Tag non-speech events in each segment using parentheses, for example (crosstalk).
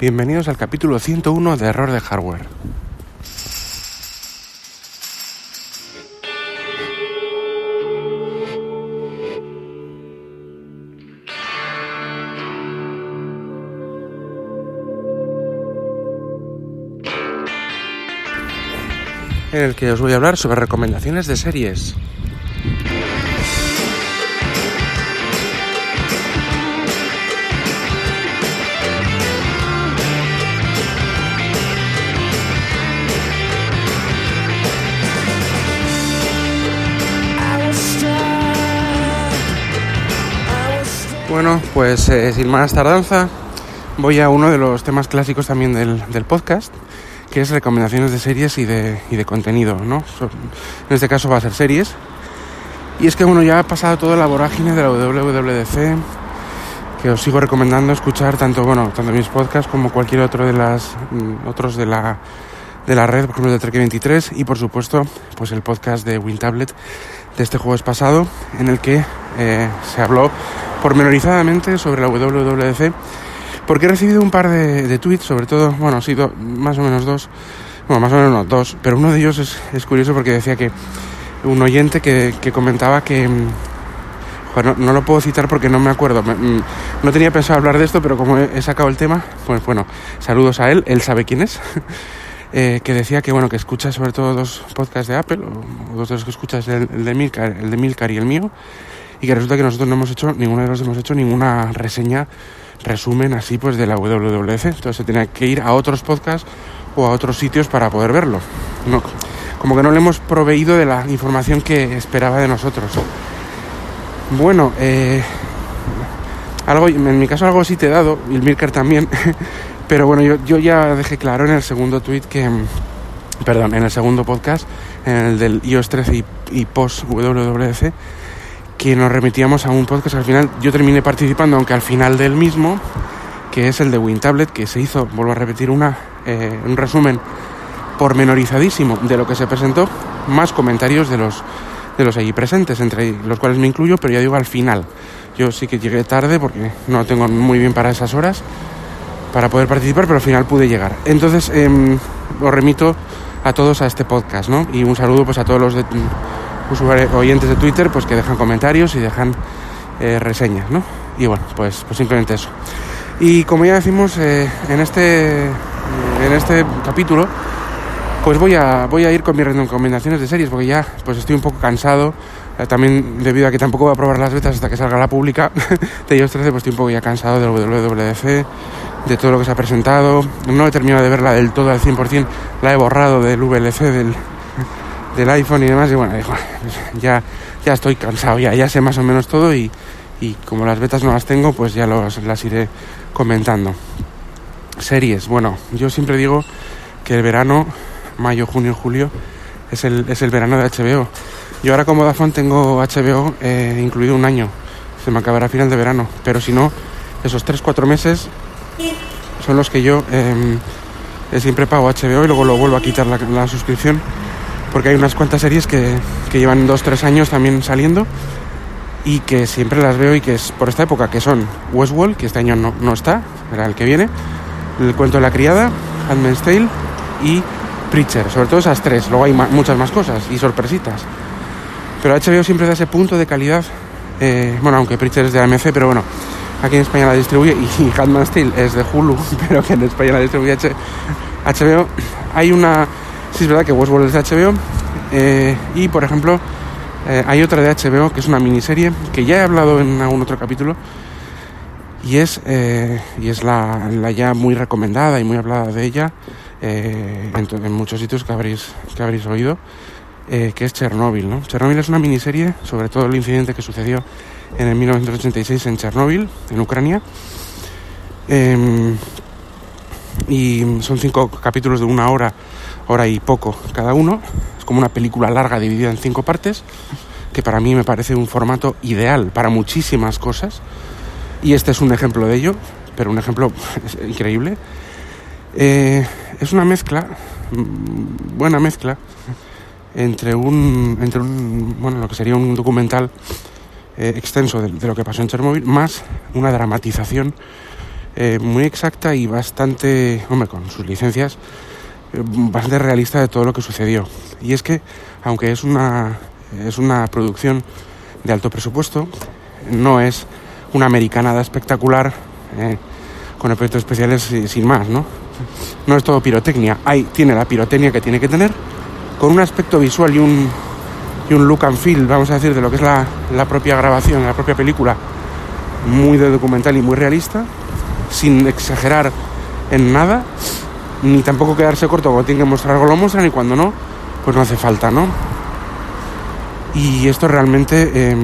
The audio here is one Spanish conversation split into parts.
Bienvenidos al capítulo 101 de Error de Hardware. En el que os voy a hablar sobre recomendaciones de series. Bueno, pues eh, sin más tardanza, voy a uno de los temas clásicos también del, del podcast, que es recomendaciones de series y de, y de contenido, ¿no? En este caso va a ser series. Y es que, bueno, ya ha pasado toda la vorágine de la WWDC, que os sigo recomendando escuchar tanto, bueno, tanto mis podcasts como cualquier otro de las, mm, otros de la, de la red, por ejemplo, de Trek 23 y, por supuesto, pues el podcast de WinTablet de este jueves pasado, en el que eh, se habló pormenorizadamente sobre la WWDC, porque he recibido un par de, de tweets, sobre todo, bueno, sí, do- más o menos dos, bueno, más o menos no, dos, pero uno de ellos es, es curioso porque decía que un oyente que, que comentaba que, mm, joder, no, no lo puedo citar porque no me acuerdo, me- mm, no tenía pensado hablar de esto, pero como he, he sacado el tema, pues bueno, saludos a él, él sabe quién es. (laughs) eh, que decía que bueno que escucha sobre todo dos podcasts de Apple o, dos de los que escuchas el, el de Milcar el de Milcar y el mío y que resulta que nosotros no hemos hecho ninguno de los hemos hecho ninguna reseña resumen así pues de la WWDC entonces se tenía que ir a otros podcasts o a otros sitios para poder verlo. No, como que no le hemos proveído de la información que esperaba de nosotros. Bueno eh, algo en mi caso algo sí te he dado y el Milcar también (laughs) pero bueno yo, yo ya dejé claro en el segundo tweet que mm, perdón en el segundo podcast en el del iOS 13 y, y post WWDC que nos remitíamos a un podcast al final yo terminé participando aunque al final del mismo que es el de WinTablet que se hizo vuelvo a repetir una eh, un resumen pormenorizadísimo de lo que se presentó más comentarios de los de los allí presentes entre los cuales me incluyo pero ya digo al final. Yo sí que llegué tarde porque no tengo muy bien para esas horas para poder participar, pero al final pude llegar. Entonces, eh, os remito a todos a este podcast, ¿no? Y un saludo pues a todos los de, usuarios, oyentes de Twitter, pues que dejan comentarios y dejan eh, reseñas, ¿no? Y bueno, pues, pues simplemente eso. Y como ya decimos, eh, en este en este capítulo, pues voy a voy a ir con mis recomendaciones de series, porque ya pues estoy un poco cansado. Eh, También debido a que tampoco voy a probar las betas hasta que salga la pública (laughs) de iOS 13, pues estoy un poco ya cansado del WWDC, de todo lo que se ha presentado. No he terminado de verla del todo al 100%, la he borrado del VLC, del, (laughs) del iPhone y demás. Y bueno, (laughs) ya, ya estoy cansado, ya, ya sé más o menos todo y, y como las betas no las tengo, pues ya los, las iré comentando. Series, bueno, yo siempre digo que el verano, mayo, junio, julio, es el, es el verano de HBO. Yo ahora como Dafón tengo HBO eh, incluido un año, se me acabará a final de verano, pero si no, esos 3-4 meses son los que yo eh, eh, siempre pago HBO y luego lo vuelvo a quitar la, la suscripción porque hay unas cuantas series que, que llevan 2-3 años también saliendo y que siempre las veo y que es por esta época, que son Westworld, que este año no, no está, era el que viene, El cuento de la criada, Handmaid's Tale y Preacher, sobre todo esas tres, luego hay ma- muchas más cosas y sorpresitas. Pero HBO siempre da ese punto de calidad, eh, bueno, aunque Preacher es de AMC, pero bueno, aquí en España la distribuye y (laughs) Handmaid's Tale es de Hulu, (laughs) pero que en España la distribuye HBO. Hay una, sí es verdad que Westworld es de HBO eh, y por ejemplo eh, hay otra de HBO que es una miniserie que ya he hablado en algún otro capítulo y es, y es la, ya muy recomendada y muy hablada de ella en, en muchos sitios que habréis, que habréis oído, eh, que es Chernóbil. ¿no? Chernóbil es una miniserie sobre todo el incidente que sucedió en el 1986 en Chernóbil, en Ucrania. Em, y son cinco capítulos de una hora, hora y poco cada uno. Es como una película larga dividida en cinco partes, que para mí me parece un formato ideal para muchísimas cosas. Y este es un ejemplo de ello, pero un ejemplo (laughs) increíble. Eh, es una mezcla, mm, buena mezcla, entre un, entre un, bueno, lo que sería un documental eh, extenso de, de lo que pasó en Chernobyl, más una dramatización eh, muy exacta y bastante, hombre, con sus licencias, eh, bastante realista de todo lo que sucedió. Y es que, aunque es una, es una producción de alto presupuesto, no es una americanada espectacular eh, con efectos especiales sin más, ¿no? No es todo pirotecnia, ahí tiene la pirotecnia que tiene que tener, con un aspecto visual y un, y un look and feel, vamos a decir, de lo que es la, la propia grabación, la propia película, muy de documental y muy realista, sin exagerar en nada, ni tampoco quedarse corto cuando tiene que mostrar algo lo muestran y cuando no, pues no hace falta, ¿no? Y esto realmente eh,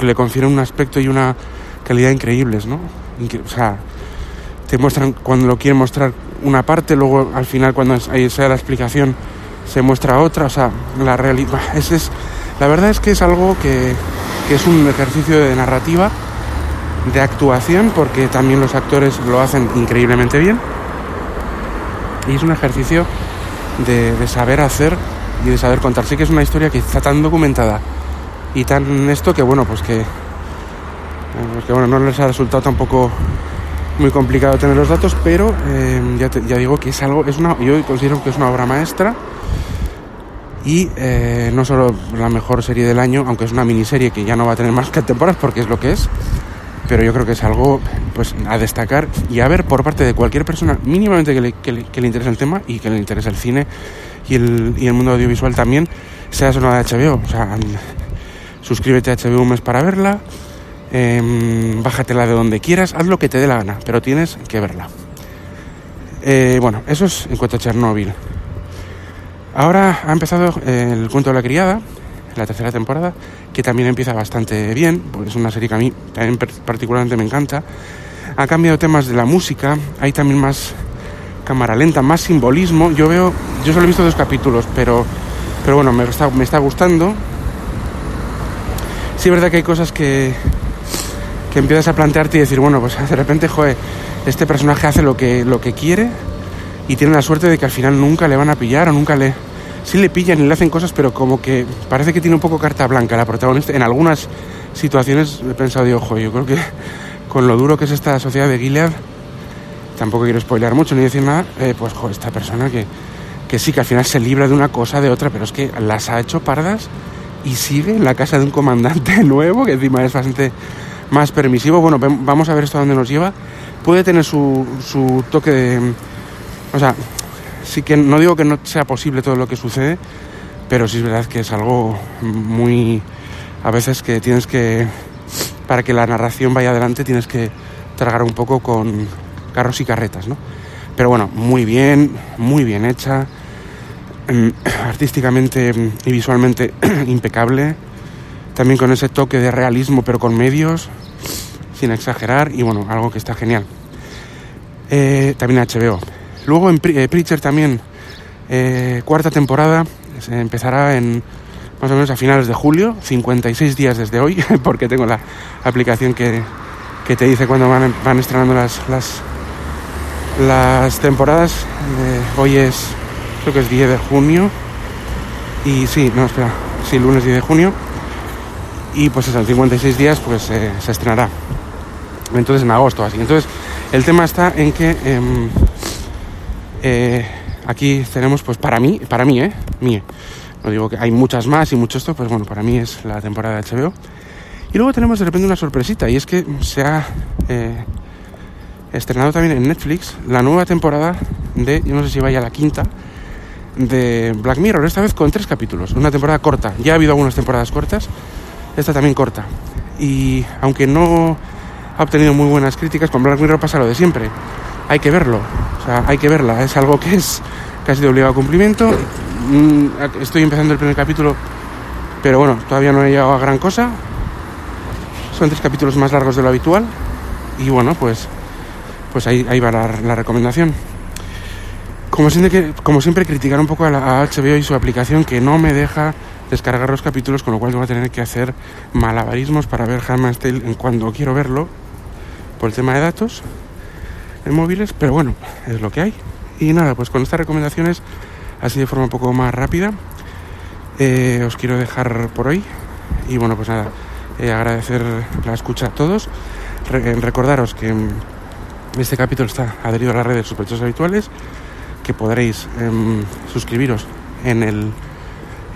le confiere un aspecto y una calidad increíbles, ¿no? o sea, te muestran cuando lo quieren mostrar una parte, luego al final cuando ahí sea la explicación se muestra otra, o sea, la realidad, es, es, la verdad es que es algo que, que es un ejercicio de narrativa, de actuación, porque también los actores lo hacen increíblemente bien, y es un ejercicio de, de saber hacer y de saber contar. Sí que es una historia que está tan documentada y tan esto que bueno, pues que, pues que bueno, no les ha resultado tampoco muy complicado tener los datos, pero eh, ya, te, ya, digo que es algo, es una, yo considero que es una obra maestra y eh, no solo la mejor serie del año, aunque es una miniserie que ya no va a tener más que temporadas porque es lo que es, pero yo creo que es algo pues a destacar y a ver por parte de cualquier persona mínimamente que le, que le, que interese el tema y que le interese el cine y el, y el mundo audiovisual también, sea sonada de HBO. Suscríbete a HBO un mes para verla, eh, bájatela de donde quieras, haz lo que te dé la gana, pero tienes que verla. Eh, bueno, eso es en cuanto a Chernóbil. Ahora ha empezado el cuento de la criada, la tercera temporada, que también empieza bastante bien, porque es una serie que a mí también particularmente me encanta. Ha cambiado temas de la música, hay también más cámara lenta, más simbolismo. Yo veo, yo solo he visto dos capítulos, pero, pero bueno, me está, me está gustando. Sí es verdad que hay cosas que, que empiezas a plantearte y decir, bueno, pues de repente, joder, este personaje hace lo que, lo que quiere y tiene la suerte de que al final nunca le van a pillar o nunca le... Sí le pillan y le hacen cosas, pero como que parece que tiene un poco carta blanca la protagonista. En algunas situaciones he pensado, de ojo, yo creo que con lo duro que es esta sociedad de Gilead, tampoco quiero spoilear mucho ni decir nada, eh, pues joder, esta persona que, que sí, que al final se libra de una cosa, de otra, pero es que las ha hecho pardas y sigue en la casa de un comandante (laughs) nuevo, que encima es bastante más permisivo. Bueno, vamos a ver esto a dónde nos lleva. Puede tener su, su toque de... O sea, sí que no digo que no sea posible todo lo que sucede, pero sí es verdad que es algo muy... A veces que tienes que... Para que la narración vaya adelante tienes que tragar un poco con carros y carretas, ¿no? Pero bueno, muy bien, muy bien hecha, (clears throat) artísticamente y visualmente (clears throat) impecable, también con ese toque de realismo pero con medios, sin exagerar, y bueno, algo que está genial. Eh, también HBO. Luego en eh, Preacher también, eh, cuarta temporada, se empezará en más o menos a finales de julio, 56 días desde hoy, (laughs) porque tengo la aplicación que, que te dice cuando van, van estrenando las, las, las temporadas. hoy es creo que es 10 de junio. Y sí, no, espera, sí, lunes 10 de junio. Y pues eso, en 56 días pues eh, se estrenará. Entonces en agosto así. Entonces el tema está en que eh, eh, aquí tenemos pues para mí, para mí, ¿eh? Mí. No digo que hay muchas más y mucho esto, pues bueno, para mí es la temporada de HBO. Y luego tenemos de repente una sorpresita y es que se ha eh, estrenado también en Netflix la nueva temporada de, yo no sé si vaya la quinta, de Black Mirror, esta vez con tres capítulos, una temporada corta. Ya ha habido algunas temporadas cortas, esta también corta. Y aunque no ha obtenido muy buenas críticas, con Black Mirror pasa lo de siempre. Hay que verlo, o sea, hay que verla, es algo que es casi de obligado cumplimiento. Mm, estoy empezando el primer capítulo, pero bueno, todavía no he llegado a gran cosa. Son tres capítulos más largos de lo habitual. Y bueno, pues, pues ahí, ahí va la, la recomendación. Como siempre, como siempre, criticar un poco a, la, a HBO y su aplicación que no me deja descargar los capítulos, con lo cual voy a tener que hacer malabarismos para ver Handmaid's Tale en cuando quiero verlo, por el tema de datos en móviles, pero bueno, es lo que hay. Y nada, pues con estas recomendaciones, así de forma un poco más rápida, eh, os quiero dejar por hoy. Y bueno, pues nada, eh, agradecer la escucha a todos. Re recordaros que Este capítulo está adherido a la red de sospechosos habituales, que podréis em, suscribiros en el,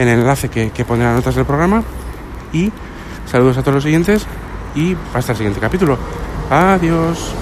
en el enlace que, pondré en las notas del programa. Y saludos a todos los siguientes y hasta el siguiente capítulo. Adiós.